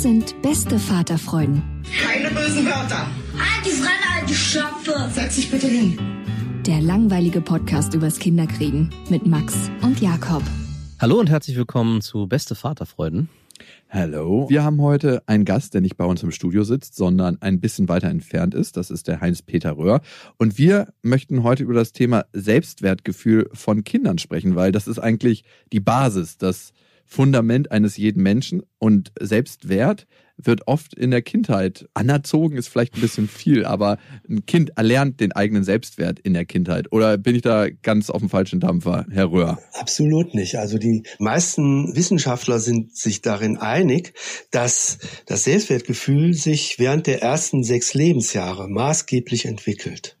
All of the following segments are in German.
Das sind beste Vaterfreuden. Keine bösen Wörter. Die Fremde, alte Schöpfe! Setz dich bitte hin. Der langweilige Podcast übers Kinderkriegen mit Max und Jakob. Hallo und herzlich willkommen zu Beste Vaterfreuden. Hallo. Wir haben heute einen Gast, der nicht bei uns im Studio sitzt, sondern ein bisschen weiter entfernt ist. Das ist der Heinz-Peter Röhr. Und wir möchten heute über das Thema Selbstwertgefühl von Kindern sprechen, weil das ist eigentlich die Basis, das Fundament eines jeden Menschen. Und Selbstwert wird oft in der Kindheit anerzogen, ist vielleicht ein bisschen viel, aber ein Kind erlernt den eigenen Selbstwert in der Kindheit. Oder bin ich da ganz auf dem falschen Dampfer, Herr Röhr? Absolut nicht. Also die meisten Wissenschaftler sind sich darin einig, dass das Selbstwertgefühl sich während der ersten sechs Lebensjahre maßgeblich entwickelt.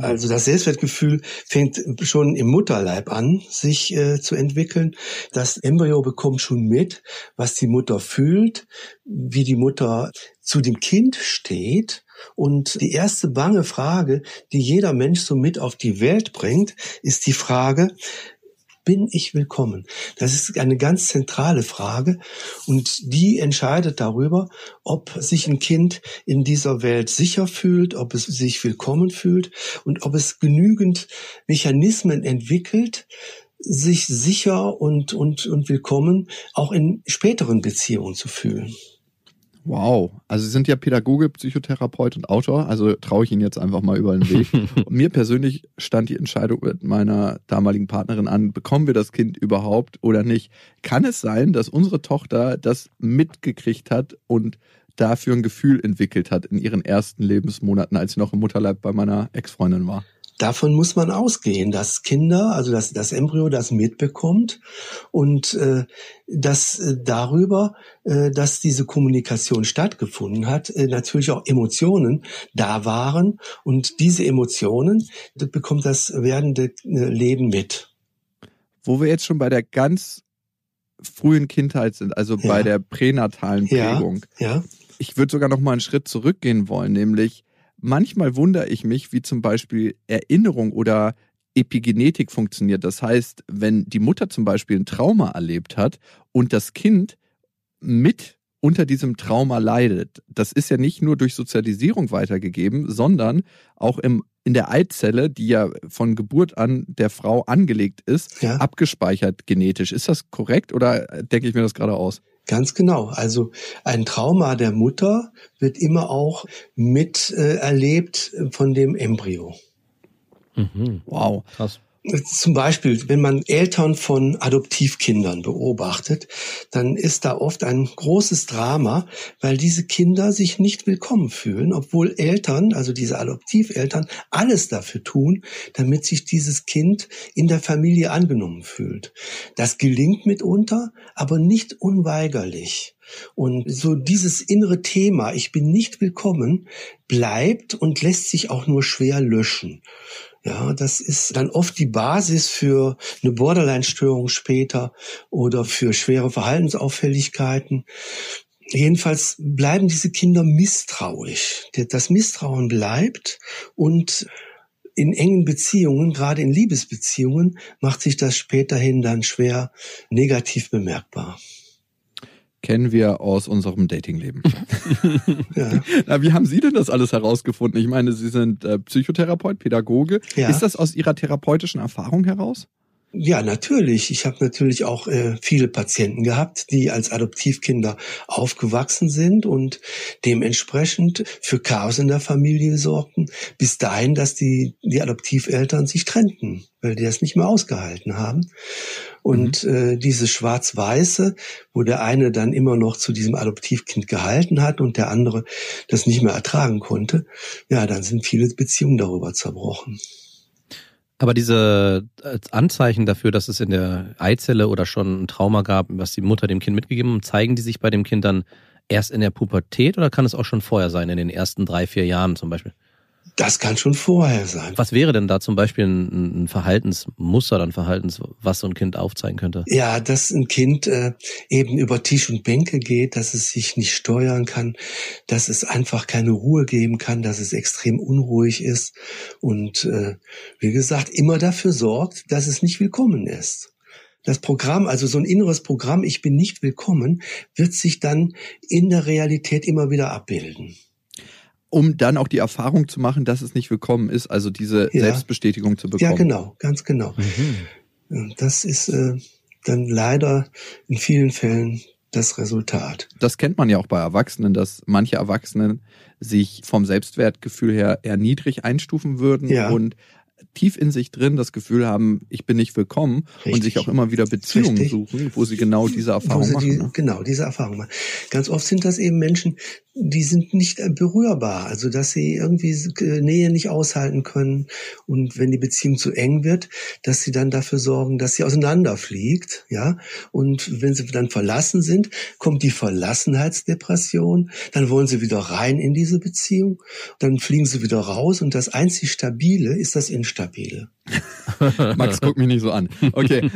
Also das Selbstwertgefühl fängt schon im Mutterleib an, sich äh, zu entwickeln. Das Embryo bekommt schon mit, was die Mutter fühlt, wie die Mutter zu dem Kind steht. Und die erste bange Frage, die jeder Mensch so mit auf die Welt bringt, ist die Frage, bin ich willkommen? Das ist eine ganz zentrale Frage und die entscheidet darüber, ob sich ein Kind in dieser Welt sicher fühlt, ob es sich willkommen fühlt und ob es genügend Mechanismen entwickelt, sich sicher und, und, und willkommen auch in späteren Beziehungen zu fühlen. Wow, also Sie sind ja Pädagoge, Psychotherapeut und Autor, also traue ich Ihnen jetzt einfach mal über den Weg. Und mir persönlich stand die Entscheidung mit meiner damaligen Partnerin an, bekommen wir das Kind überhaupt oder nicht? Kann es sein, dass unsere Tochter das mitgekriegt hat und dafür ein Gefühl entwickelt hat in ihren ersten Lebensmonaten, als sie noch im Mutterleib bei meiner Ex-Freundin war? Davon muss man ausgehen, dass Kinder, also dass das Embryo das mitbekommt und äh, dass äh, darüber, äh, dass diese Kommunikation stattgefunden hat, äh, natürlich auch Emotionen da waren und diese Emotionen das bekommt das werdende äh, Leben mit. Wo wir jetzt schon bei der ganz frühen Kindheit sind, also Ja. bei der pränatalen Ja. Prägung. Ja, ich würde sogar noch mal einen Schritt zurückgehen wollen, nämlich manchmal wundere ich mich, wie zum Beispiel Erinnerung oder Epigenetik funktioniert. Das heißt, wenn die Mutter zum Beispiel ein Trauma erlebt hat und das Kind mit unter diesem Trauma leidet, das ist ja nicht nur durch Sozialisierung weitergegeben, sondern auch im, in der Eizelle, die ja von Geburt an der Frau angelegt ist, Ja. abgespeichert genetisch. Ist das korrekt oder denke ich mir das gerade aus? Ganz genau. Also ein Trauma der Mutter wird immer auch mit äh, erlebt von dem Embryo. Mhm. Wow. Krass. Zum Beispiel, wenn man Eltern von Adoptivkindern beobachtet, dann ist da oft ein großes Drama, weil diese Kinder sich nicht willkommen fühlen, obwohl Eltern, also diese Adoptiveltern, alles dafür tun, damit sich dieses Kind in der Familie angenommen fühlt. Das gelingt mitunter, aber nicht unweigerlich. Und so dieses innere Thema, ich bin nicht willkommen, bleibt und lässt sich auch nur schwer löschen. Ja, das ist dann oft die Basis für eine Borderline-Störung später oder für schwere Verhaltensauffälligkeiten. Jedenfalls bleiben diese Kinder misstrauisch. Das Misstrauen bleibt und in engen Beziehungen, gerade in Liebesbeziehungen, macht sich das späterhin dann schwer negativ bemerkbar. Kennen wir aus unserem Datingleben. Ja. Na, wie haben Sie denn das alles herausgefunden? Ich meine, Sie sind äh, Psychotherapeut, Pädagoge. Ja. Ist das aus Ihrer therapeutischen Erfahrung heraus? Ja, natürlich. Ich habe natürlich auch äh, viele Patienten gehabt, die als Adoptivkinder aufgewachsen sind und dementsprechend für Chaos in der Familie sorgten, bis dahin, dass die, die Adoptiveltern sich trennten, weil die das nicht mehr ausgehalten haben. Und mhm. äh, dieses Schwarz-Weiße, wo der eine dann immer noch zu diesem Adoptivkind gehalten hat und der andere das nicht mehr ertragen konnte, ja, dann sind viele Beziehungen darüber zerbrochen. Aber diese äh, Anzeichen dafür, dass es in der Eizelle oder schon ein Trauma gab, was die Mutter dem Kind mitgegeben hat, zeigen die sich bei dem Kind dann erst in der Pubertät oder kann es auch schon vorher sein, in den ersten drei, vier Jahren zum Beispiel? Das kann schon vorher sein. Was wäre denn da zum Beispiel ein, ein Verhaltensmuster, ein Verhaltens, was so ein Kind aufzeigen könnte? Ja, dass ein Kind äh, eben über Tisch und Bänke geht, dass es sich nicht steuern kann, dass es einfach keine Ruhe geben kann, dass es extrem unruhig ist und äh, wie gesagt immer dafür sorgt, dass es nicht willkommen ist das Programm, also so ein inneres Programm, ich bin nicht willkommen, wird sich dann in der Realität immer wieder abbilden um dann auch die Erfahrung zu machen, dass es nicht willkommen ist, also diese ja. Selbstbestätigung zu bekommen. Ja, genau, ganz genau. Mhm. Das ist äh, dann leider in vielen Fällen das Resultat. Das kennt man ja auch bei Erwachsenen, dass manche Erwachsenen sich vom Selbstwertgefühl her eher niedrig einstufen würden ja. und tief in sich drin das Gefühl haben, ich bin nicht willkommen Richtig. und sich auch immer wieder Beziehungen Richtig. suchen, wo sie genau diese Erfahrung machen. Die, ne? Genau, diese Erfahrung machen. Ganz oft sind das eben Menschen, die sind nicht berührbar, also dass sie irgendwie Nähe nicht aushalten können und wenn die Beziehung zu eng wird, dass sie dann dafür sorgen, dass sie auseinanderfliegt, ja, und wenn sie dann verlassen sind, kommt die Verlassenheitsdepression, dann wollen sie wieder rein in diese Beziehung, dann fliegen sie wieder raus und das einzig Stabile ist das Instabile. Max, guck mich nicht so an. Okay.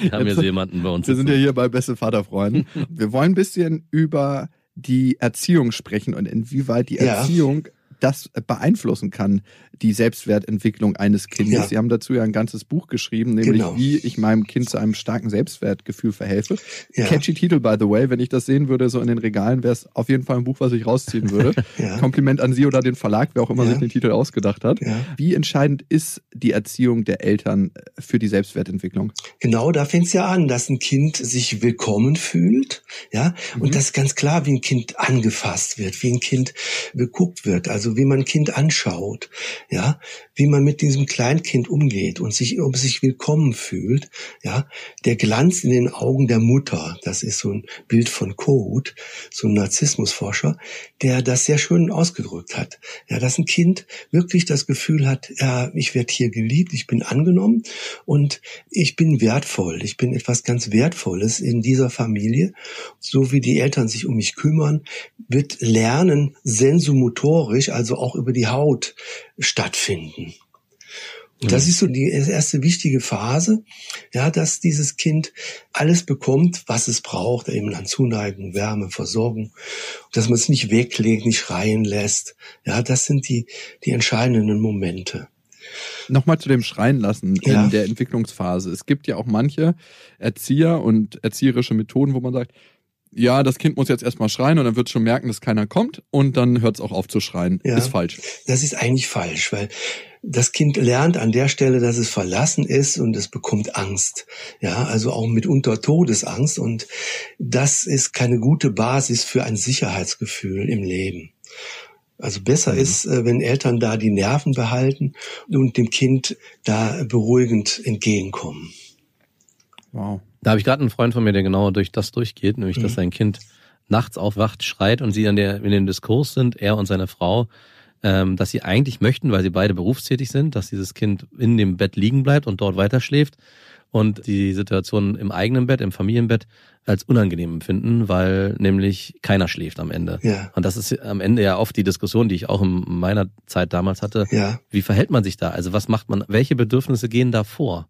Wir haben jetzt jemanden bei uns. Wir sind ja hier bei Beste Vaterfreunden. Wir wollen ein bisschen über die Erziehung sprechen und inwieweit die Erziehung ja. das beeinflussen kann, die Selbstwertentwicklung eines Kindes. Ja. Sie haben dazu ja ein ganzes Buch geschrieben, nämlich genau. wie ich meinem Kind zu einem starken Selbstwertgefühl verhelfe. Ja. Catchy Titel, by the way. Wenn ich das sehen würde, so in den Regalen, wäre es auf jeden Fall ein Buch, was ich rausziehen würde. ja. Kompliment an Sie oder den Verlag, wer auch immer sich den Titel ausgedacht hat. Wie entscheidend ist die Erziehung der Eltern für die Selbstwertentwicklung? Genau, da fängt es ja an, dass ein Kind sich willkommen fühlt, ja, mhm. und das ist ganz klar, wie ein Kind angefasst wird, wie ein Kind geguckt wird, also wie man ein Kind anschaut, ja, wie man mit diesem Kleinkind umgeht und sich, ob sich willkommen fühlt, ja, der Glanz in den Augen der Mutter, das ist so ein Bild von Kohut, so ein Narzissmusforscher, der das sehr schön ausgedrückt hat, ja, dass ein Kind wirklich das Gefühl hat, ja, ich werde hier geliebt, ich bin angenommen und ich bin wertvoll, ich bin etwas ganz Wertvolles in dieser Familie, so wie die Eltern sich um mich kümmern, wird Lernen sensomotorisch, also auch über die Haut stattfinden. Und das ist so die erste wichtige Phase, ja, dass dieses Kind alles bekommt, was es braucht, eben an Zuneigung, Wärme, Versorgung, dass man es nicht weglegt, nicht schreien lässt. Ja, das sind die, die entscheidenden Momente. Nochmal zu dem Schreien lassen in ja. der Entwicklungsphase. Es gibt ja auch manche Erzieher und erzieherische Methoden, wo man sagt, ja, das Kind muss jetzt erstmal schreien und dann wird es schon merken, dass keiner kommt und dann hört es auch auf zu schreien. Ja, ist falsch. Das ist eigentlich falsch, weil das Kind lernt an der Stelle, dass es verlassen ist und es bekommt Angst. Ja, also auch mitunter Todesangst und das ist keine gute Basis für ein Sicherheitsgefühl im Leben. Also besser mhm. ist, äh, wenn Eltern da die Nerven behalten und dem Kind da beruhigend entgegenkommen. Wow. Da habe ich gerade einen Freund von mir, der genau durch das durchgeht, nämlich dass mhm. sein Kind nachts aufwacht, schreit und sie an der, in dem Diskurs sind, er und seine Frau, ähm, dass sie eigentlich möchten, weil sie beide berufstätig sind, dass dieses Kind in dem Bett liegen bleibt und dort weiter schläft und die Situation im eigenen Bett, im Familienbett als unangenehm empfinden, weil nämlich keiner schläft am Ende. Ja. Und das ist am Ende ja oft die Diskussion, die ich auch in meiner Zeit damals hatte. Ja. Wie verhält man sich da? Also was macht man, welche Bedürfnisse gehen da vor?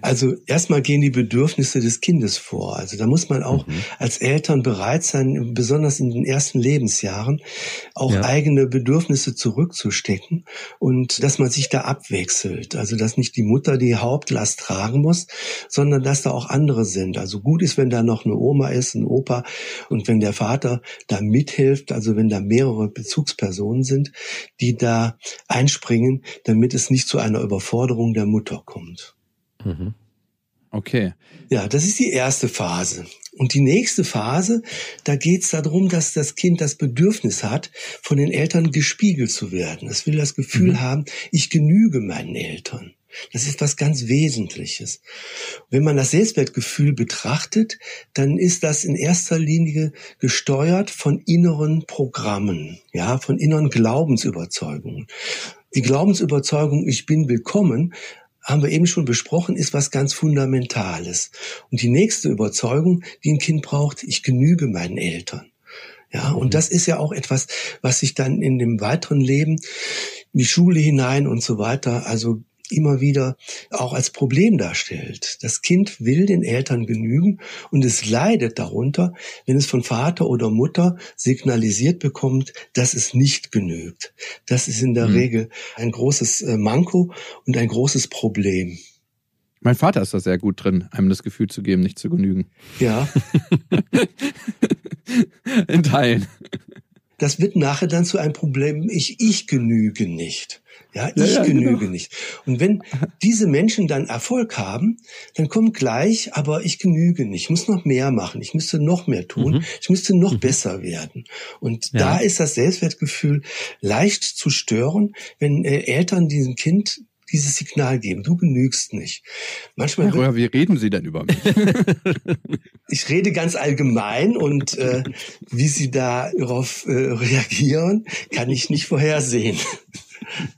Also erstmal gehen die Bedürfnisse des Kindes vor. Also da muss man auch mhm. als Eltern bereit sein, besonders in den ersten Lebensjahren, auch ja. eigene Bedürfnisse zurückzustecken und dass man sich da abwechselt. Also dass nicht die Mutter die Hauptlast tragen muss, sondern dass da auch andere sind. Also gut ist, wenn da noch eine Oma ist, ein Opa und wenn der Vater da mithilft, also wenn da mehrere Bezugspersonen sind, die da einspringen, damit es nicht zu einer Überforderung der Mutter kommt. Mhm. Okay. Ja, das ist die erste Phase. Und die nächste Phase, da geht es darum, dass das Kind das Bedürfnis hat, von den Eltern gespiegelt zu werden. Es will das Gefühl mhm. haben, ich genüge meinen Eltern. Das ist was ganz Wesentliches. Wenn man das Selbstwertgefühl betrachtet, dann ist das in erster Linie gesteuert von inneren Programmen, ja, von inneren Glaubensüberzeugungen. Die Glaubensüberzeugung, ich bin willkommen, haben wir eben schon besprochen, ist was ganz Fundamentales. Und die nächste Überzeugung, die ein Kind braucht, ich genüge meinen Eltern. Ja, und mhm. das ist ja auch etwas, was sich dann in dem weiteren Leben in die Schule hinein und so weiter, also immer wieder auch als Problem darstellt. Das Kind will den Eltern genügen und es leidet darunter, wenn es von Vater oder Mutter signalisiert bekommt, dass es nicht genügt. Das ist in der mhm. Regel ein großes äh, Manko und ein großes Problem. Mein Vater ist da sehr gut drin, einem das Gefühl zu geben, nicht zu genügen. Ja. in Teilen. Das wird nachher dann zu einem Problem, ich, ich genüge nicht. Ja, ich ja, ja, genüge genau. nicht. Und wenn diese Menschen dann Erfolg haben, dann kommt gleich, aber ich genüge nicht. Ich muss noch mehr machen. Ich müsste noch mehr tun. Mhm. Ich müsste noch mhm. besser werden. Und ja. da ist das Selbstwertgefühl leicht zu stören, wenn äh, Eltern diesem Kind dieses Signal geben. Du genügst nicht. Manchmal. Herr Röhr, wie reden Sie denn über mich? ich rede ganz allgemein und äh, wie Sie darauf äh, reagieren, kann ich nicht vorhersehen.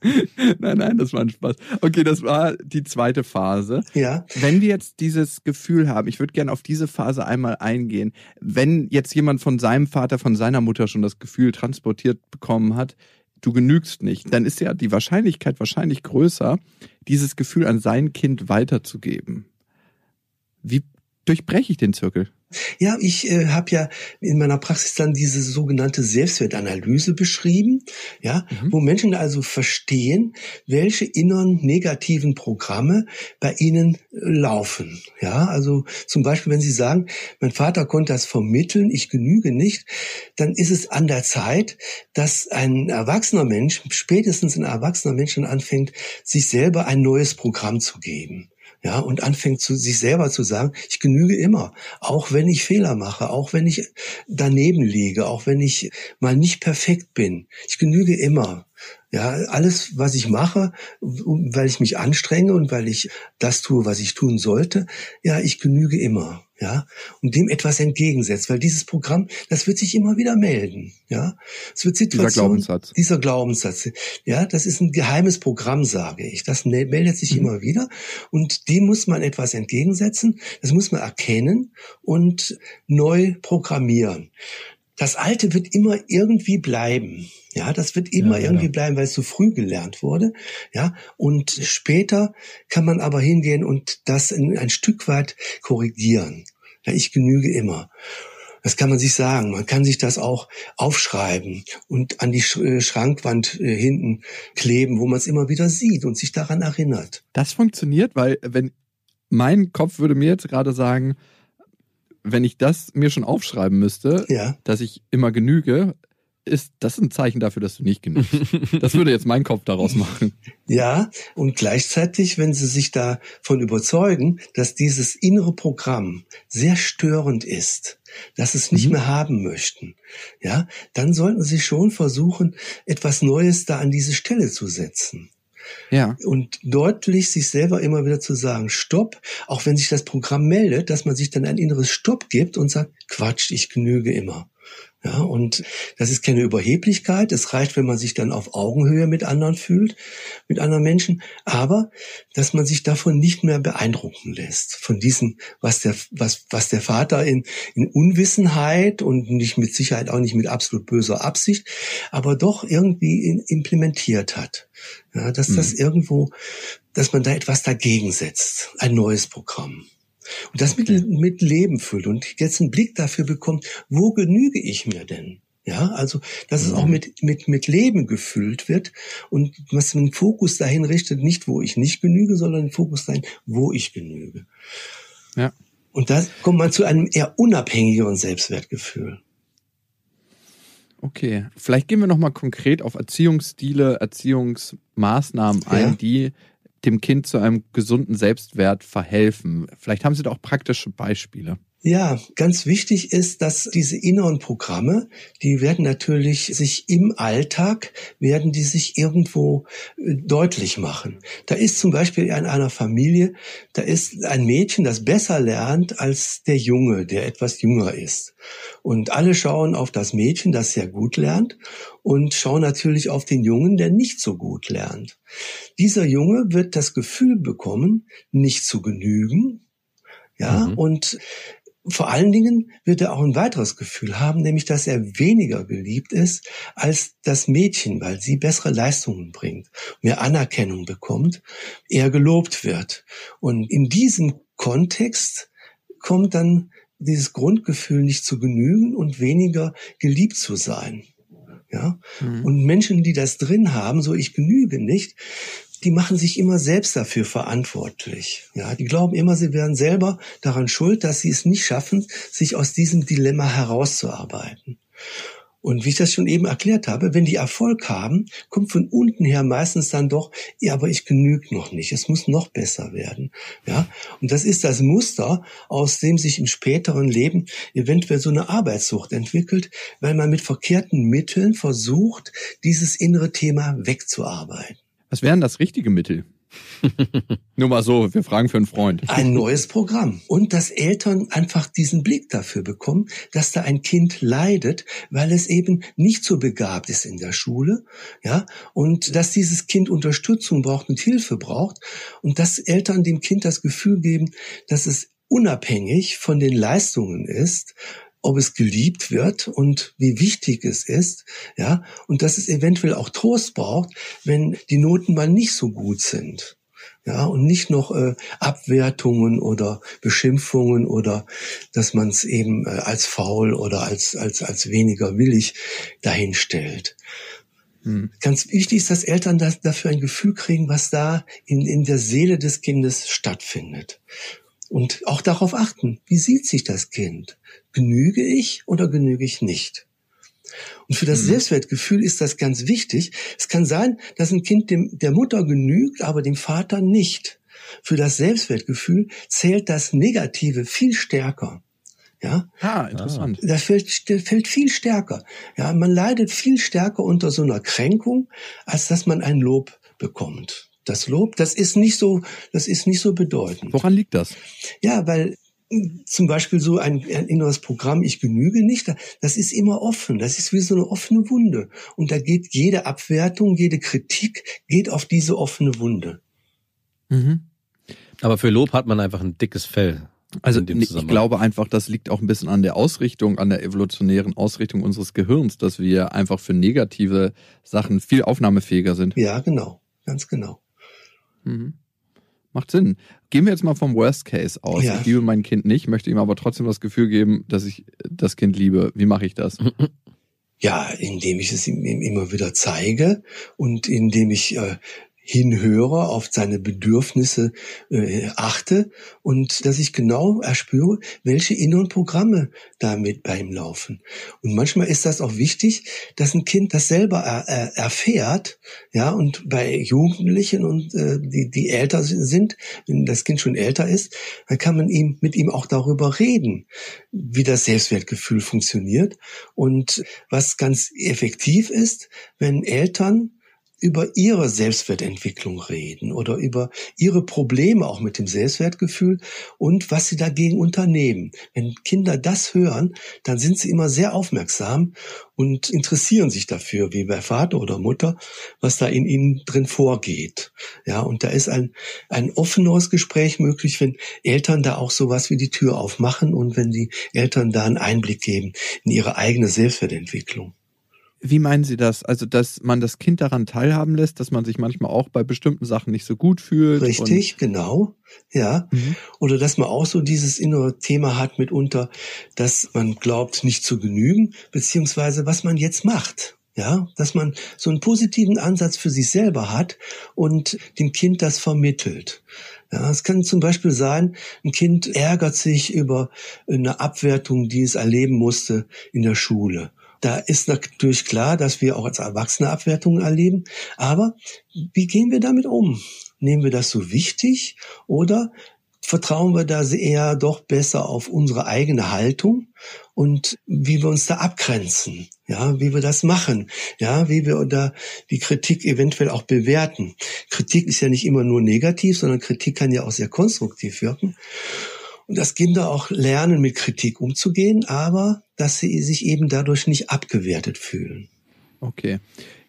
nein, nein, das war ein Spaß. Okay, das war die zweite Phase. Ja. Wenn wir jetzt dieses Gefühl haben, ich würde gerne auf diese Phase einmal eingehen, wenn jetzt jemand von seinem Vater, von seiner Mutter schon das Gefühl transportiert bekommen hat, du genügst nicht, dann ist ja die Wahrscheinlichkeit wahrscheinlich größer, dieses Gefühl an sein Kind weiterzugeben. Wie durchbreche ich den Zirkel? Ja, ich äh, habe ja in meiner Praxis dann diese sogenannte Selbstwertanalyse beschrieben, ja, mhm. wo Menschen also verstehen, welche inneren negativen Programme bei ihnen äh, laufen. Ja, also zum Beispiel, wenn sie sagen, mein Vater konnte das vermitteln, ich genüge nicht, dann ist es an der Zeit, dass ein erwachsener Mensch, spätestens ein erwachsener Mensch anfängt, sich selber ein neues Programm zu geben ja, und anfängt zu sich selber zu sagen, ich genüge immer, auch wenn ich Fehler mache, auch wenn ich daneben liege, auch wenn ich mal nicht perfekt bin. Ich genüge immer. Ja, alles, was ich mache, weil ich mich anstrenge und weil ich das tue, was ich tun sollte, ja, ich genüge immer ja, und dem etwas entgegensetzt, weil dieses Programm, das wird sich immer wieder melden, ja. Es wird Situation, dieser Glaubenssatz. Dieser Glaubenssatz, ja, das ist ein geheimes Programm, sage ich. Das meldet sich mhm. immer wieder und dem muss man etwas entgegensetzen, das muss man erkennen und neu programmieren. Das Alte wird immer irgendwie bleiben. Ja, das wird immer ja, irgendwie bleiben, weil es so früh gelernt wurde. Ja, und später kann man aber hingehen und das in ein Stück weit korrigieren. Ja, ich genüge immer. Das kann man sich sagen. Man kann sich das auch aufschreiben und an die äh, Schrankwand äh, hinten kleben, wo man es immer wieder sieht und sich daran erinnert. Das funktioniert, weil wenn mein Kopf würde mir jetzt gerade sagen, wenn ich das mir schon aufschreiben müsste, ja. dass ich immer genüge, ist das ein Zeichen dafür, dass du nicht genügst. Das würde jetzt mein Kopf daraus machen. Ja, und gleichzeitig, wenn Sie sich davon überzeugen, dass dieses innere Programm sehr störend ist, dass es nicht mhm. mehr haben möchten, ja, dann sollten Sie schon versuchen, etwas Neues da an diese Stelle zu setzen. Ja. Und deutlich sich selber immer wieder zu sagen, Stopp, auch wenn sich das Programm meldet, dass man sich dann ein inneres Stopp gibt und sagt, Quatsch, ich genüge immer. Ja, und das ist keine Überheblichkeit. Es reicht, wenn man sich dann auf Augenhöhe mit anderen fühlt, mit anderen Menschen. Aber, dass man sich davon nicht mehr beeindrucken lässt. Von diesem, was der, was, was der Vater in, in Unwissenheit und nicht mit Sicherheit auch nicht mit absolut böser Absicht, aber doch irgendwie in, implementiert hat. Ja, dass mhm. das irgendwo, dass man da etwas dagegen setzt. Ein neues Programm. Und das mit, mit Leben füllt und jetzt einen Blick dafür bekommt, wo genüge ich mir denn? Ja, also, dass es auch mhm. mit, mit, mit Leben gefüllt wird und was den Fokus dahin richtet, nicht wo ich nicht genüge, sondern den Fokus dahin, wo ich genüge. Ja. Und da kommt man zu einem eher unabhängigeren Selbstwertgefühl. Okay, vielleicht gehen wir nochmal konkret auf Erziehungsstile, Erziehungsmaßnahmen ein, ja. die dem Kind zu einem gesunden Selbstwert verhelfen? Vielleicht haben Sie da auch praktische Beispiele. Ja, ganz wichtig ist, dass diese inneren Programme, die werden natürlich sich im Alltag, werden die sich irgendwo äh, deutlich machen. Da ist zum Beispiel in einer Familie, da ist ein Mädchen, das besser lernt als der Junge, der etwas jünger ist. Und alle schauen auf das Mädchen, das sehr gut lernt und schauen natürlich auf den Jungen, der nicht so gut lernt. Dieser Junge wird das Gefühl bekommen, nicht zu genügen, ja, mhm. und vor allen Dingen wird er auch ein weiteres Gefühl haben, nämlich dass er weniger geliebt ist als das Mädchen, weil sie bessere Leistungen bringt, mehr Anerkennung bekommt, er gelobt wird. Und in diesem Kontext kommt dann dieses Grundgefühl nicht zu genügen und weniger geliebt zu sein. Ja? Mhm. Und Menschen, die das drin haben, so ich genüge nicht, die machen sich immer selbst dafür verantwortlich. Ja, die glauben immer, sie wären selber daran schuld, dass sie es nicht schaffen, sich aus diesem Dilemma herauszuarbeiten. Und wie ich das schon eben erklärt habe, wenn die Erfolg haben, kommt von unten her meistens dann doch, ja, aber ich genüge noch nicht, es muss noch besser werden. Ja, und das ist das Muster, aus dem sich im späteren Leben eventuell so eine Arbeitssucht entwickelt, weil man mit verkehrten Mitteln versucht, dieses innere Thema wegzuarbeiten. Was wären das richtige Mittel? Nur mal so, wir fragen für einen Freund. Ein neues Programm. Und dass Eltern einfach diesen Blick dafür bekommen, dass da ein Kind leidet, weil es eben nicht so begabt ist in der Schule, ja, und dass dieses Kind Unterstützung braucht und Hilfe braucht und dass Eltern dem Kind das Gefühl geben, dass es unabhängig von den Leistungen ist, ob es geliebt wird und wie wichtig es ist, ja, und dass es eventuell auch Trost braucht, wenn die Noten mal nicht so gut sind. Ja, und nicht noch äh, Abwertungen oder Beschimpfungen oder dass man es eben äh, als faul oder als, als, als weniger willig dahinstellt. Hm. Ganz wichtig ist, dass Eltern das, dafür ein Gefühl kriegen, was da in, in der Seele des Kindes stattfindet. Und auch darauf achten, wie sieht sich das Kind? Genüge ich oder genüge ich nicht? Und für das mhm. Selbstwertgefühl ist das ganz wichtig. Es kann sein, dass ein Kind dem, der Mutter genügt, aber dem Vater nicht. Für das Selbstwertgefühl zählt das Negative viel stärker. Ja, ah, interessant. Das fällt, fällt viel stärker. Ja, man leidet viel stärker unter so einer Kränkung, als dass man ein Lob bekommt. Das Lob, das ist nicht so, das ist nicht so bedeutend. Woran liegt das? Ja, weil zum Beispiel so ein, ein inneres Programm, ich genüge nicht, das ist immer offen, das ist wie so eine offene Wunde. Und da geht jede Abwertung, jede Kritik geht auf diese offene Wunde. Mhm. Aber für Lob hat man einfach ein dickes Fell. Also ich glaube einfach, das liegt auch ein bisschen an der Ausrichtung, an der evolutionären Ausrichtung unseres Gehirns, dass wir einfach für negative Sachen viel aufnahmefähiger sind. Ja, genau, ganz genau. Mhm. Macht Sinn. Gehen wir jetzt mal vom Worst Case aus. Ja. Ich liebe mein Kind nicht, möchte ihm aber trotzdem das Gefühl geben, dass ich das Kind liebe. Wie mache ich das? Ja, indem ich es ihm immer wieder zeige und indem ich äh, hinhöre, auf seine Bedürfnisse äh, achte und dass ich genau erspüre, welche inneren Programme damit bei ihm laufen. Und manchmal ist das auch wichtig, dass ein Kind das selber er, er, erfährt, ja, und bei Jugendlichen und äh, die, die älter sind, wenn das Kind schon älter ist, dann kann man ihm mit ihm auch darüber reden, wie das Selbstwertgefühl funktioniert und was ganz effektiv ist, wenn Eltern über ihre Selbstwertentwicklung reden oder über ihre Probleme auch mit dem Selbstwertgefühl und was sie dagegen unternehmen. Wenn Kinder das hören, dann sind sie immer sehr aufmerksam und interessieren sich dafür, wie bei Vater oder Mutter, was da in ihnen drin vorgeht. Ja, und da ist ein, ein offeneres Gespräch möglich, wenn Eltern da auch sowas wie die Tür aufmachen und wenn die Eltern da einen Einblick geben in ihre eigene Selbstwertentwicklung. Wie meinen Sie das? Also, dass man das Kind daran teilhaben lässt, dass man sich manchmal auch bei bestimmten Sachen nicht so gut fühlt? Richtig, genau. Ja. Mhm. Oder dass man auch so dieses innere Thema hat mitunter, dass man glaubt, nicht zu genügen, beziehungsweise was man jetzt macht. Ja, dass man so einen positiven Ansatz für sich selber hat und dem Kind das vermittelt. Ja, es kann zum Beispiel sein, ein Kind ärgert sich über eine Abwertung, die es erleben musste in der Schule. Da ist natürlich klar, dass wir auch als Erwachsene Abwertungen erleben. Aber wie gehen wir damit um? Nehmen wir das so wichtig oder vertrauen wir da eher doch besser auf unsere eigene Haltung und wie wir uns da abgrenzen, ja, wie wir das machen, ja, wie wir da die Kritik eventuell auch bewerten. Kritik ist ja nicht immer nur negativ, sondern Kritik kann ja auch sehr konstruktiv wirken. Und dass Kinder auch lernen, mit Kritik umzugehen, aber dass sie sich eben dadurch nicht abgewertet fühlen. Okay.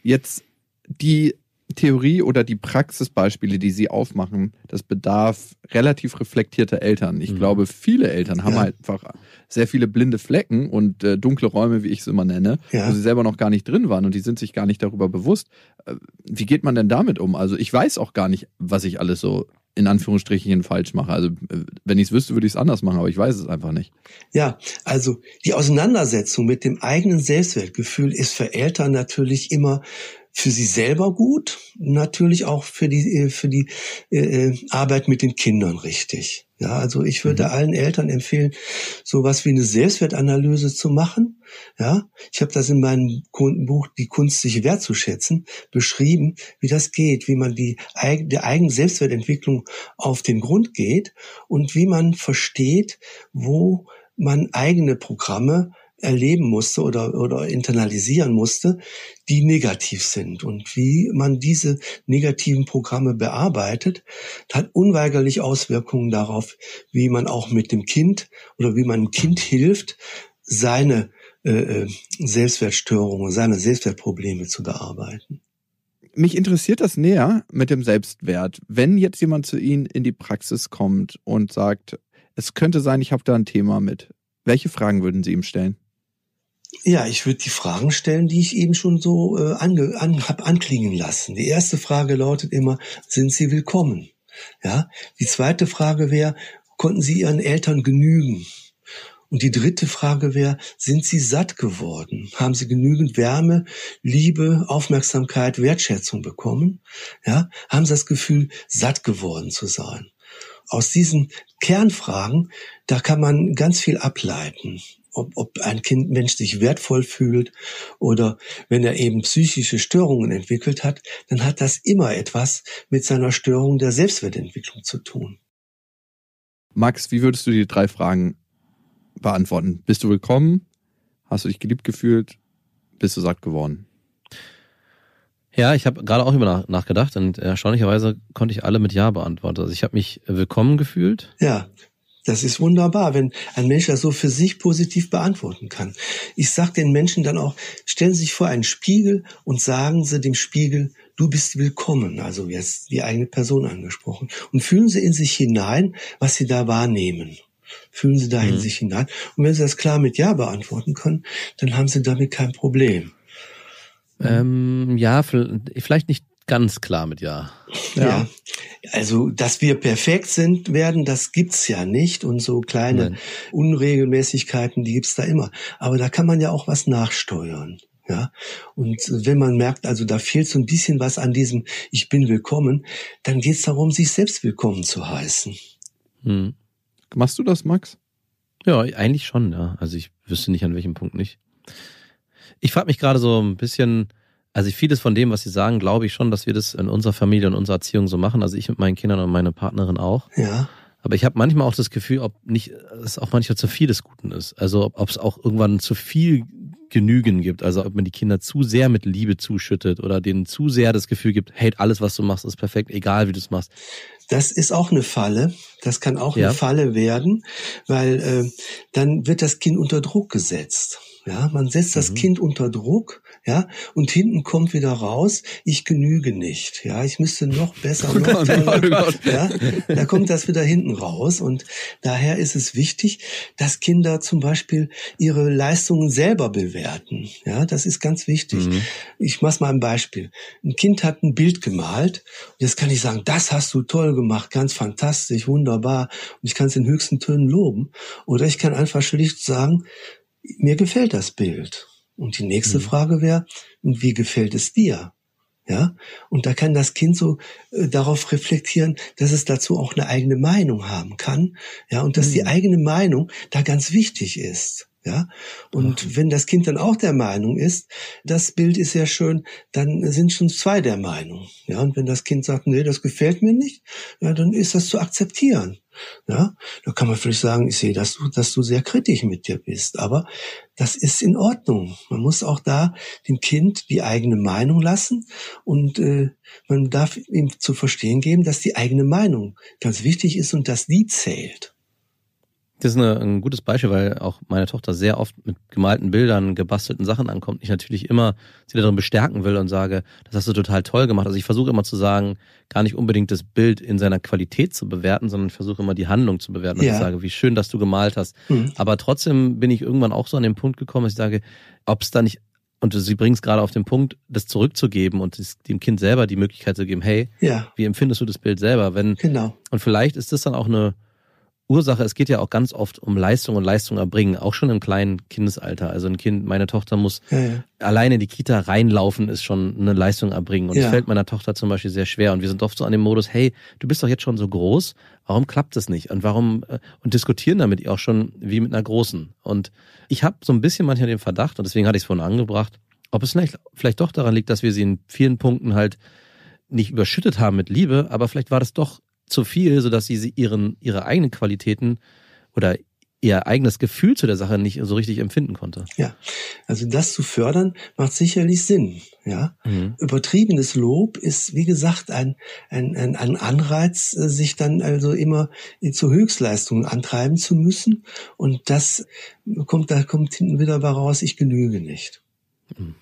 Jetzt die Theorie oder die Praxisbeispiele, die Sie aufmachen, das bedarf relativ reflektierter Eltern. Ich mhm. glaube, viele Eltern haben ja. halt einfach sehr viele blinde Flecken und äh, dunkle Räume, wie ich es immer nenne, ja. wo sie selber noch gar nicht drin waren und die sind sich gar nicht darüber bewusst. Äh, wie geht man denn damit um? Also ich weiß auch gar nicht, was ich alles so in Anführungsstrichen falsch mache. Also äh, wenn ich es wüsste, würde ich es anders machen, aber ich weiß es einfach nicht. Ja, also die Auseinandersetzung mit dem eigenen Selbstwertgefühl ist für Eltern natürlich immer für sie selber gut, natürlich auch für die äh, für die äh, äh, Arbeit mit den Kindern richtig. Ja, also ich würde mhm. allen Eltern empfehlen, sowas wie eine Selbstwertanalyse zu machen. Ja, ich habe das in meinem Kundenbuch Die Kunst sich wertzuschätzen beschrieben, wie das geht, wie man die der eigenen Selbstwertentwicklung auf den Grund geht und wie man versteht, wo man eigene Programme erleben musste oder, oder internalisieren musste, die negativ sind. Und wie man diese negativen Programme bearbeitet, hat unweigerlich Auswirkungen darauf, wie man auch mit dem Kind oder wie man dem Kind hilft, seine äh, äh Selbstwertstörungen, seine Selbstwertprobleme zu bearbeiten. Mich interessiert das näher mit dem Selbstwert. Wenn jetzt jemand zu Ihnen in die Praxis kommt und sagt, es könnte sein, ich habe da ein Thema mit. Welche Fragen würden Sie ihm stellen? Ja, ich würde die Fragen stellen, die ich eben schon so äh, ange, an, hab anklingen lassen. Die erste Frage lautet immer, sind Sie willkommen? Ja, die zweite Frage wäre, konnten Sie Ihren Eltern genügen? Und die dritte Frage wäre, sind Sie satt geworden? Haben Sie genügend Wärme, Liebe, Aufmerksamkeit, Wertschätzung bekommen? Ja, haben Sie das Gefühl, satt geworden zu sein? Aus diesen Kernfragen, da kann man ganz viel ableiten ob, ob ein Kind Mensch sich wertvoll fühlt oder wenn er eben psychische Störungen entwickelt hat, dann hat das immer etwas mit seiner Störung der Selbstwertentwicklung zu tun. Max, wie würdest du die drei Fragen beantworten? Bist du willkommen? Hast du dich geliebt gefühlt? Bist du satt geworden? Ja, ich habe gerade auch über nachgedacht und erstaunlicherweise konnte ich alle mit Ja beantworten. Also ich habe mich willkommen gefühlt. Ja, das ist wunderbar, wenn ein Mensch das so für sich positiv beantworten kann. Ich sage den Menschen dann auch, stellen Sie sich vor einen Spiegel und sagen Sie dem Spiegel, du bist willkommen, also jetzt die eigene Person angesprochen. Und fühlen Sie in sich hinein, was Sie da wahrnehmen. Fühlen Sie da in mhm. sich hinein. Und wenn Sie das klar mit Ja beantworten können, dann haben Sie damit kein Problem. Ähm, ja, vielleicht nicht ganz klar mit Ja. Ja. ja. Also, dass wir perfekt sind werden, das gibt's ja nicht. Und so kleine Nein. Unregelmäßigkeiten, die gibt's da immer. Aber da kann man ja auch was nachsteuern. Ja, und wenn man merkt, also da fehlt so ein bisschen was an diesem Ich bin willkommen, dann geht's darum, sich selbst willkommen zu heißen. Hm. Machst du das, Max? Ja, eigentlich schon, ja. Also ich wüsste nicht, an welchem Punkt nicht. Ich frage mich gerade so ein bisschen, also vieles von dem, was Sie sagen, glaube ich schon, dass wir das in unserer Familie und unserer Erziehung so machen. Also ich mit meinen Kindern und meine Partnerin auch. Ja. Aber ich habe manchmal auch das Gefühl, ob nicht es auch manchmal zu viel des Guten ist. Also ob es auch irgendwann zu viel Genügen gibt. Also ob man die Kinder zu sehr mit Liebe zuschüttet oder denen zu sehr das Gefühl gibt, hey, alles, was du machst, ist perfekt, egal wie du es machst. Das ist auch eine Falle. Das kann auch ja. eine Falle werden, weil äh, dann wird das Kind unter Druck gesetzt. Ja, man setzt das mhm. Kind unter Druck, ja, und hinten kommt wieder raus, ich genüge nicht, ja, ich müsste noch besser, oh noch toller, oh ja, da kommt das wieder hinten raus. Und daher ist es wichtig, dass Kinder zum Beispiel ihre Leistungen selber bewerten, ja, das ist ganz wichtig. Mhm. Ich mach's mal ein Beispiel. Ein Kind hat ein Bild gemalt. Und jetzt kann ich sagen, das hast du toll gemacht, ganz fantastisch, wunderbar. Und ich kann es in höchsten Tönen loben. Oder ich kann einfach schlicht sagen, mir gefällt das Bild. Und die nächste mhm. Frage wäre, wie gefällt es dir? Ja, und da kann das Kind so äh, darauf reflektieren, dass es dazu auch eine eigene Meinung haben kann. Ja, und dass mhm. die eigene Meinung da ganz wichtig ist. Ja, und wenn das Kind dann auch der Meinung ist, das Bild ist sehr schön, dann sind schon zwei der Meinung. Ja, und wenn das Kind sagt, nee, das gefällt mir nicht, ja, dann ist das zu akzeptieren. Ja, da kann man vielleicht sagen, ich sehe, dass du, dass du sehr kritisch mit dir bist, aber das ist in Ordnung. Man muss auch da dem Kind die eigene Meinung lassen und äh, man darf ihm zu verstehen geben, dass die eigene Meinung ganz wichtig ist und dass die zählt. Das ist eine, ein gutes Beispiel, weil auch meine Tochter sehr oft mit gemalten Bildern, gebastelten Sachen ankommt. Ich natürlich immer sie darin bestärken will und sage, das hast du total toll gemacht. Also ich versuche immer zu sagen, gar nicht unbedingt das Bild in seiner Qualität zu bewerten, sondern versuche immer die Handlung zu bewerten. Und ja. ich sage, wie schön, dass du gemalt hast. Mhm. Aber trotzdem bin ich irgendwann auch so an den Punkt gekommen, dass ich sage, ob es da nicht und sie bringt es gerade auf den Punkt, das zurückzugeben und dem Kind selber die Möglichkeit zu geben, hey, ja. wie empfindest du das Bild selber? Wenn, genau. Und vielleicht ist das dann auch eine, Ursache, es geht ja auch ganz oft um Leistung und Leistung erbringen, auch schon im kleinen Kindesalter. Also ein Kind, meine Tochter muss ja, ja. alleine in die Kita reinlaufen, ist schon eine Leistung erbringen. Und es fällt meiner Tochter zum Beispiel sehr schwer. Und wir sind oft so an dem Modus, hey, du bist doch jetzt schon so groß, warum klappt das nicht? Und warum, äh, und diskutieren damit ihr auch schon wie mit einer Großen. Und ich habe so ein bisschen manchmal den Verdacht, und deswegen hatte ich es vorhin angebracht, ob es vielleicht, vielleicht doch daran liegt, dass wir sie in vielen Punkten halt nicht überschüttet haben mit Liebe, aber vielleicht war das doch zu viel, sodass sie ihren, ihre eigenen Qualitäten oder ihr eigenes Gefühl zu der Sache nicht so richtig empfinden konnte. Ja, also das zu fördern macht sicherlich Sinn. Ja, mhm. übertriebenes Lob ist wie gesagt ein, ein, ein, ein Anreiz, sich dann also immer zu Höchstleistungen antreiben zu müssen. Und das kommt, da kommt hinten wieder raus, ich genüge nicht. Mhm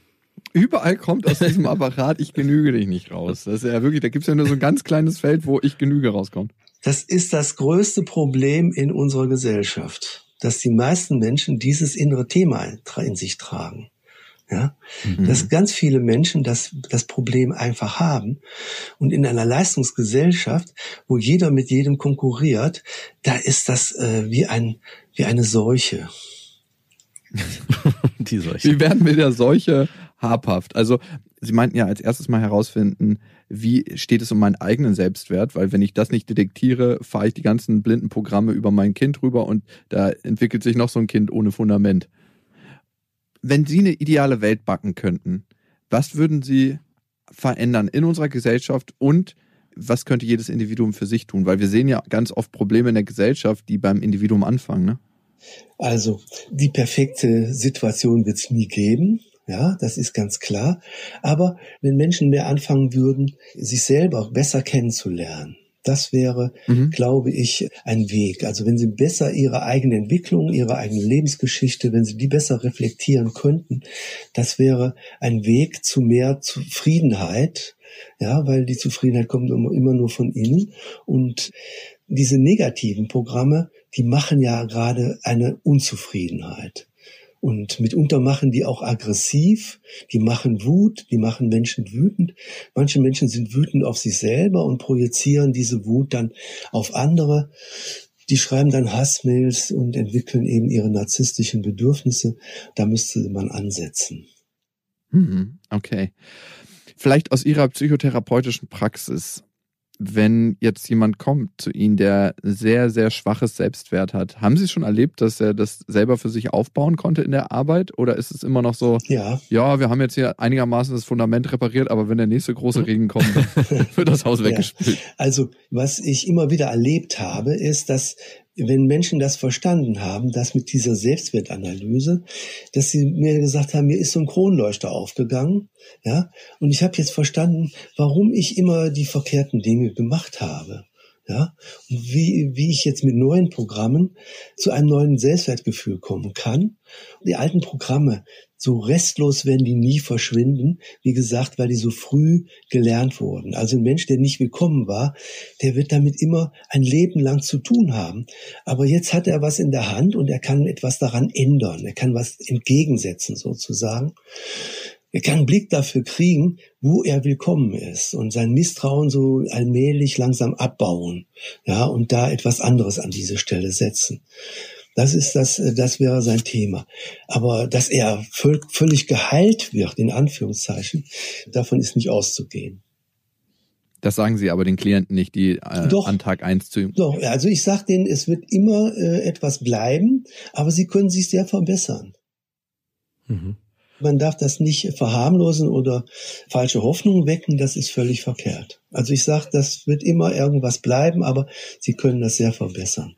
überall kommt aus diesem Apparat, ich genüge dich nicht raus. Das ist ja wirklich, da gibt's ja nur so ein ganz kleines Feld, wo ich genüge rauskommt. Das ist das größte Problem in unserer Gesellschaft, dass die meisten Menschen dieses innere Thema in sich tragen. Ja, mhm. dass ganz viele Menschen das, das Problem einfach haben. Und in einer Leistungsgesellschaft, wo jeder mit jedem konkurriert, da ist das äh, wie ein, wie eine Seuche. Die Seuche. Wie werden wir der Seuche habhaft. Also Sie meinten ja als erstes mal herausfinden, wie steht es um meinen eigenen Selbstwert, weil wenn ich das nicht detektiere, fahre ich die ganzen blinden Programme über mein Kind rüber und da entwickelt sich noch so ein Kind ohne Fundament. Wenn Sie eine ideale Welt backen könnten, was würden Sie verändern in unserer Gesellschaft und was könnte jedes Individuum für sich tun? Weil wir sehen ja ganz oft Probleme in der Gesellschaft, die beim Individuum anfangen. Ne? Also die perfekte Situation wird es nie geben. Ja, das ist ganz klar. Aber wenn Menschen mehr anfangen würden, sich selber besser kennenzulernen, das wäre, mhm. glaube ich, ein Weg. Also wenn Sie besser Ihre eigene Entwicklung, Ihre eigene Lebensgeschichte, wenn Sie die besser reflektieren könnten, das wäre ein Weg zu mehr Zufriedenheit. Ja, weil die Zufriedenheit kommt immer nur von innen. Und diese negativen Programme, die machen ja gerade eine Unzufriedenheit. Und mitunter machen die auch aggressiv, die machen Wut, die machen Menschen wütend. Manche Menschen sind wütend auf sich selber und projizieren diese Wut dann auf andere. Die schreiben dann Hassmails und entwickeln eben ihre narzisstischen Bedürfnisse. Da müsste man ansetzen. Mhm, okay. Vielleicht aus Ihrer psychotherapeutischen Praxis wenn jetzt jemand kommt zu Ihnen, der sehr, sehr schwaches Selbstwert hat, haben Sie schon erlebt, dass er das selber für sich aufbauen konnte in der Arbeit? Oder ist es immer noch so, ja, ja wir haben jetzt hier einigermaßen das Fundament repariert, aber wenn der nächste große mhm. Regen kommt, dann wird das Haus weggespült? Ja. Also, was ich immer wieder erlebt habe, ist, dass wenn Menschen das verstanden haben, dass mit dieser Selbstwertanalyse, dass sie mir gesagt haben, mir ist so ein Kronleuchter aufgegangen, ja, und ich habe jetzt verstanden, warum ich immer die verkehrten Dinge gemacht habe. Ja, und wie, wie ich jetzt mit neuen Programmen zu einem neuen Selbstwertgefühl kommen kann. Die alten Programme, so restlos werden die nie verschwinden. Wie gesagt, weil die so früh gelernt wurden. Also ein Mensch, der nicht willkommen war, der wird damit immer ein Leben lang zu tun haben. Aber jetzt hat er was in der Hand und er kann etwas daran ändern. Er kann was entgegensetzen sozusagen. Er kann einen Blick dafür kriegen, wo er willkommen ist und sein Misstrauen so allmählich langsam abbauen, ja, und da etwas anderes an diese Stelle setzen. Das ist das, das wäre sein Thema. Aber dass er völlig geheilt wird, in Anführungszeichen, davon ist nicht auszugehen. Das sagen Sie aber den Klienten nicht, die äh, Doch. an Tag eins zu ihm. Doch, also ich sage denen, es wird immer äh, etwas bleiben, aber sie können sich sehr verbessern. Mhm. Man darf das nicht verharmlosen oder falsche Hoffnungen wecken, das ist völlig verkehrt. Also ich sage, das wird immer irgendwas bleiben, aber sie können das sehr verbessern.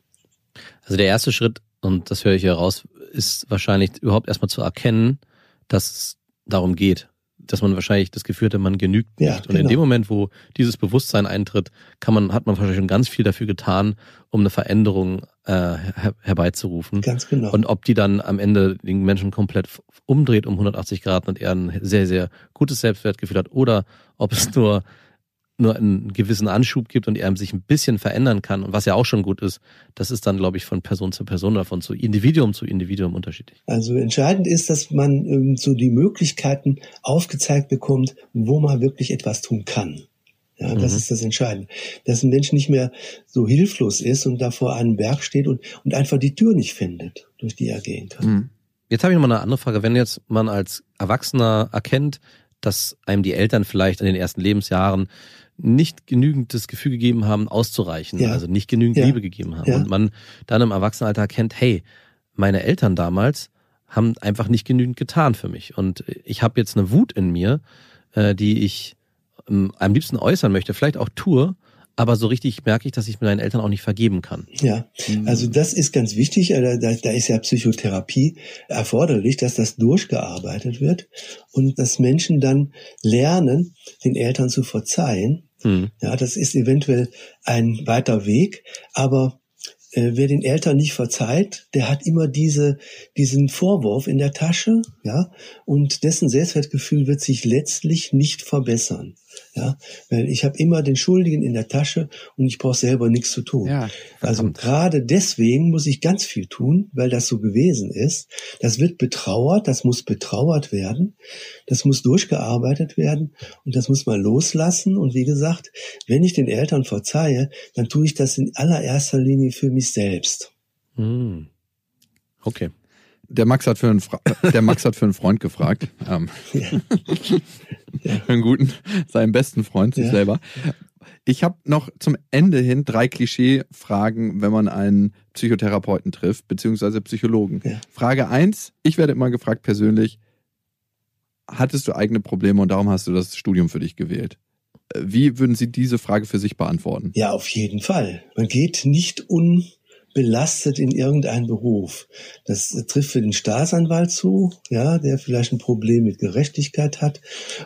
Also der erste Schritt, und das höre ich hier raus, ist wahrscheinlich überhaupt erstmal zu erkennen, dass es darum geht. Dass man wahrscheinlich das Gefühl hat, man genügt Ja, nicht. Und in genau. dem Moment, wo dieses Bewusstsein eintritt, kann man, hat man wahrscheinlich schon ganz viel dafür getan, um eine Veränderung äh, her herbeizurufen. Ganz genau. Und ob die dann am Ende den Menschen komplett umdreht um 180 Grad und er ein sehr, sehr gutes Selbstwertgefühl hat oder ob es nur, nur einen gewissen Anschub gibt und er sich ein bisschen verändern kann und was ja auch schon gut ist, das ist dann, glaube ich, von Person zu Person oder von zu Individuum zu Individuum unterschiedlich. Also entscheidend ist, dass man ähm, so die Möglichkeiten aufgezeigt bekommt, wo man wirklich etwas tun kann. Ja, das Mhm. ist das Entscheidende. Dass ein Mensch nicht mehr so hilflos ist und da vor einem Berg steht und, und einfach die Tür nicht findet, durch die er gehen kann. Mhm. Jetzt habe ich noch mal eine andere Frage. Wenn jetzt man als Erwachsener erkennt, dass einem die Eltern vielleicht in den ersten Lebensjahren nicht genügend das Gefühl gegeben haben, auszureichen, Ja. also nicht genügend Ja. Liebe gegeben haben Ja. und man dann im Erwachsenenalter erkennt, hey, meine Eltern damals haben einfach nicht genügend getan für mich und ich habe jetzt eine Wut in mir, äh, die ich ähm, am liebsten äußern möchte, vielleicht auch tue, aber so richtig merke ich, dass ich meinen Eltern auch nicht vergeben kann. Ja, also das ist ganz wichtig. äh, Da, da ist ja Psychotherapie erforderlich, dass das durchgearbeitet wird und dass Menschen dann lernen, den Eltern zu verzeihen. Hm. Ja, das ist eventuell ein weiter Weg, aber äh, wer den Eltern nicht verzeiht, der hat immer diese, diesen Vorwurf in der Tasche, ja, und dessen Selbstwertgefühl wird sich letztlich nicht verbessern. Ja, weil ich habe immer den Schuldigen in der Tasche und ich brauche selber nichts zu tun. Ja, Also gerade deswegen muss ich ganz viel tun, weil das so gewesen ist. Das wird betrauert, das muss betrauert werden, das muss durchgearbeitet werden und das muss man loslassen. Und wie gesagt, wenn ich den Eltern verzeihe, dann tue ich das in allererster Linie für mich selbst. Hm. Okay. Der Max hat für einen, Fra der Max hat für einen Freund gefragt. Ähm, Ja. Für einen guten, seinen besten Freund, sich Ja. selber. Ich habe noch zum Ende hin drei Klischee-Fragen, wenn man einen Psychotherapeuten trifft, beziehungsweise Psychologen. Ja. Frage eins: ich werde immer gefragt persönlich, hattest du eigene Probleme und darum hast du das Studium für dich gewählt? Äh, Wie würden Sie diese Frage für sich beantworten? Ja, auf jeden Fall. Man geht nicht unbelastet in irgendeinen Beruf. Das trifft für den Staatsanwalt zu, ja, der vielleicht ein Problem mit Gerechtigkeit hat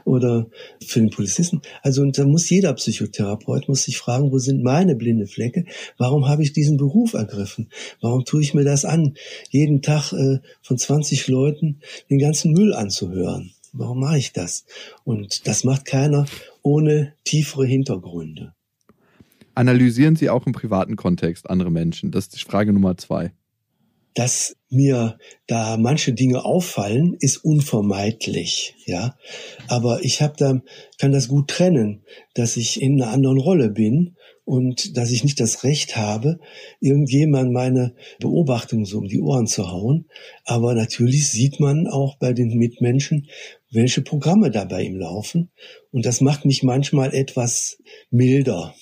oder für den Polizisten. Also und da muss jeder Psychotherapeut muss sich fragen, wo sind meine blinde Flecke? Warum habe ich diesen Beruf ergriffen? Warum tue ich mir das an, jeden Tag äh, von 20 Leuten den ganzen Müll anzuhören? Warum mache ich das? Und das macht keiner ohne tiefere Hintergründe. Analysieren Sie auch im privaten Kontext andere Menschen? Das ist Frage Nummer zwei. dass mir da manche Dinge auffallen, ist unvermeidlich, ja. Aber ich habe da kann das gut trennen, dass ich in einer anderen Rolle bin und dass ich nicht das Recht habe, irgendjemand meine Beobachtung so um die Ohren zu hauen. Aber natürlich sieht man auch bei den Mitmenschen, welche Programme da bei ihm laufen. Und das macht mich manchmal etwas milder.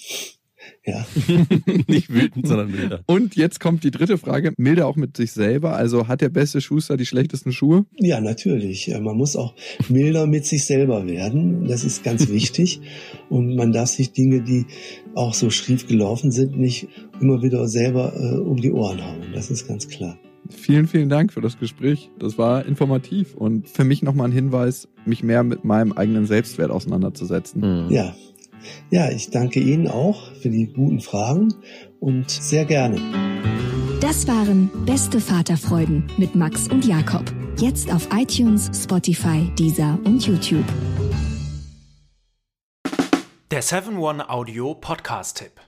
Ja. Nicht wütend, sondern milder. Und jetzt kommt die dritte Frage. Milde auch mit sich selber. Also hat der beste Schuster die schlechtesten Schuhe? Ja, natürlich. Man muss auch milder mit sich selber werden. Das ist ganz wichtig. Und man darf sich Dinge, die auch so schief gelaufen sind, nicht immer wieder selber äh, um die Ohren hauen. Das ist ganz klar. Vielen, vielen Dank für das Gespräch. Das war informativ und für mich nochmal ein Hinweis, mich mehr mit meinem eigenen Selbstwert auseinanderzusetzen. Hm. Ja. Ja, ich danke Ihnen auch für die guten Fragen und sehr gerne. Das waren Beste Vaterfreuden mit Max und Jakob. Jetzt auf iTunes, Spotify, Deezer und YouTube. Der 7-One-Audio-Podcast-Tipp.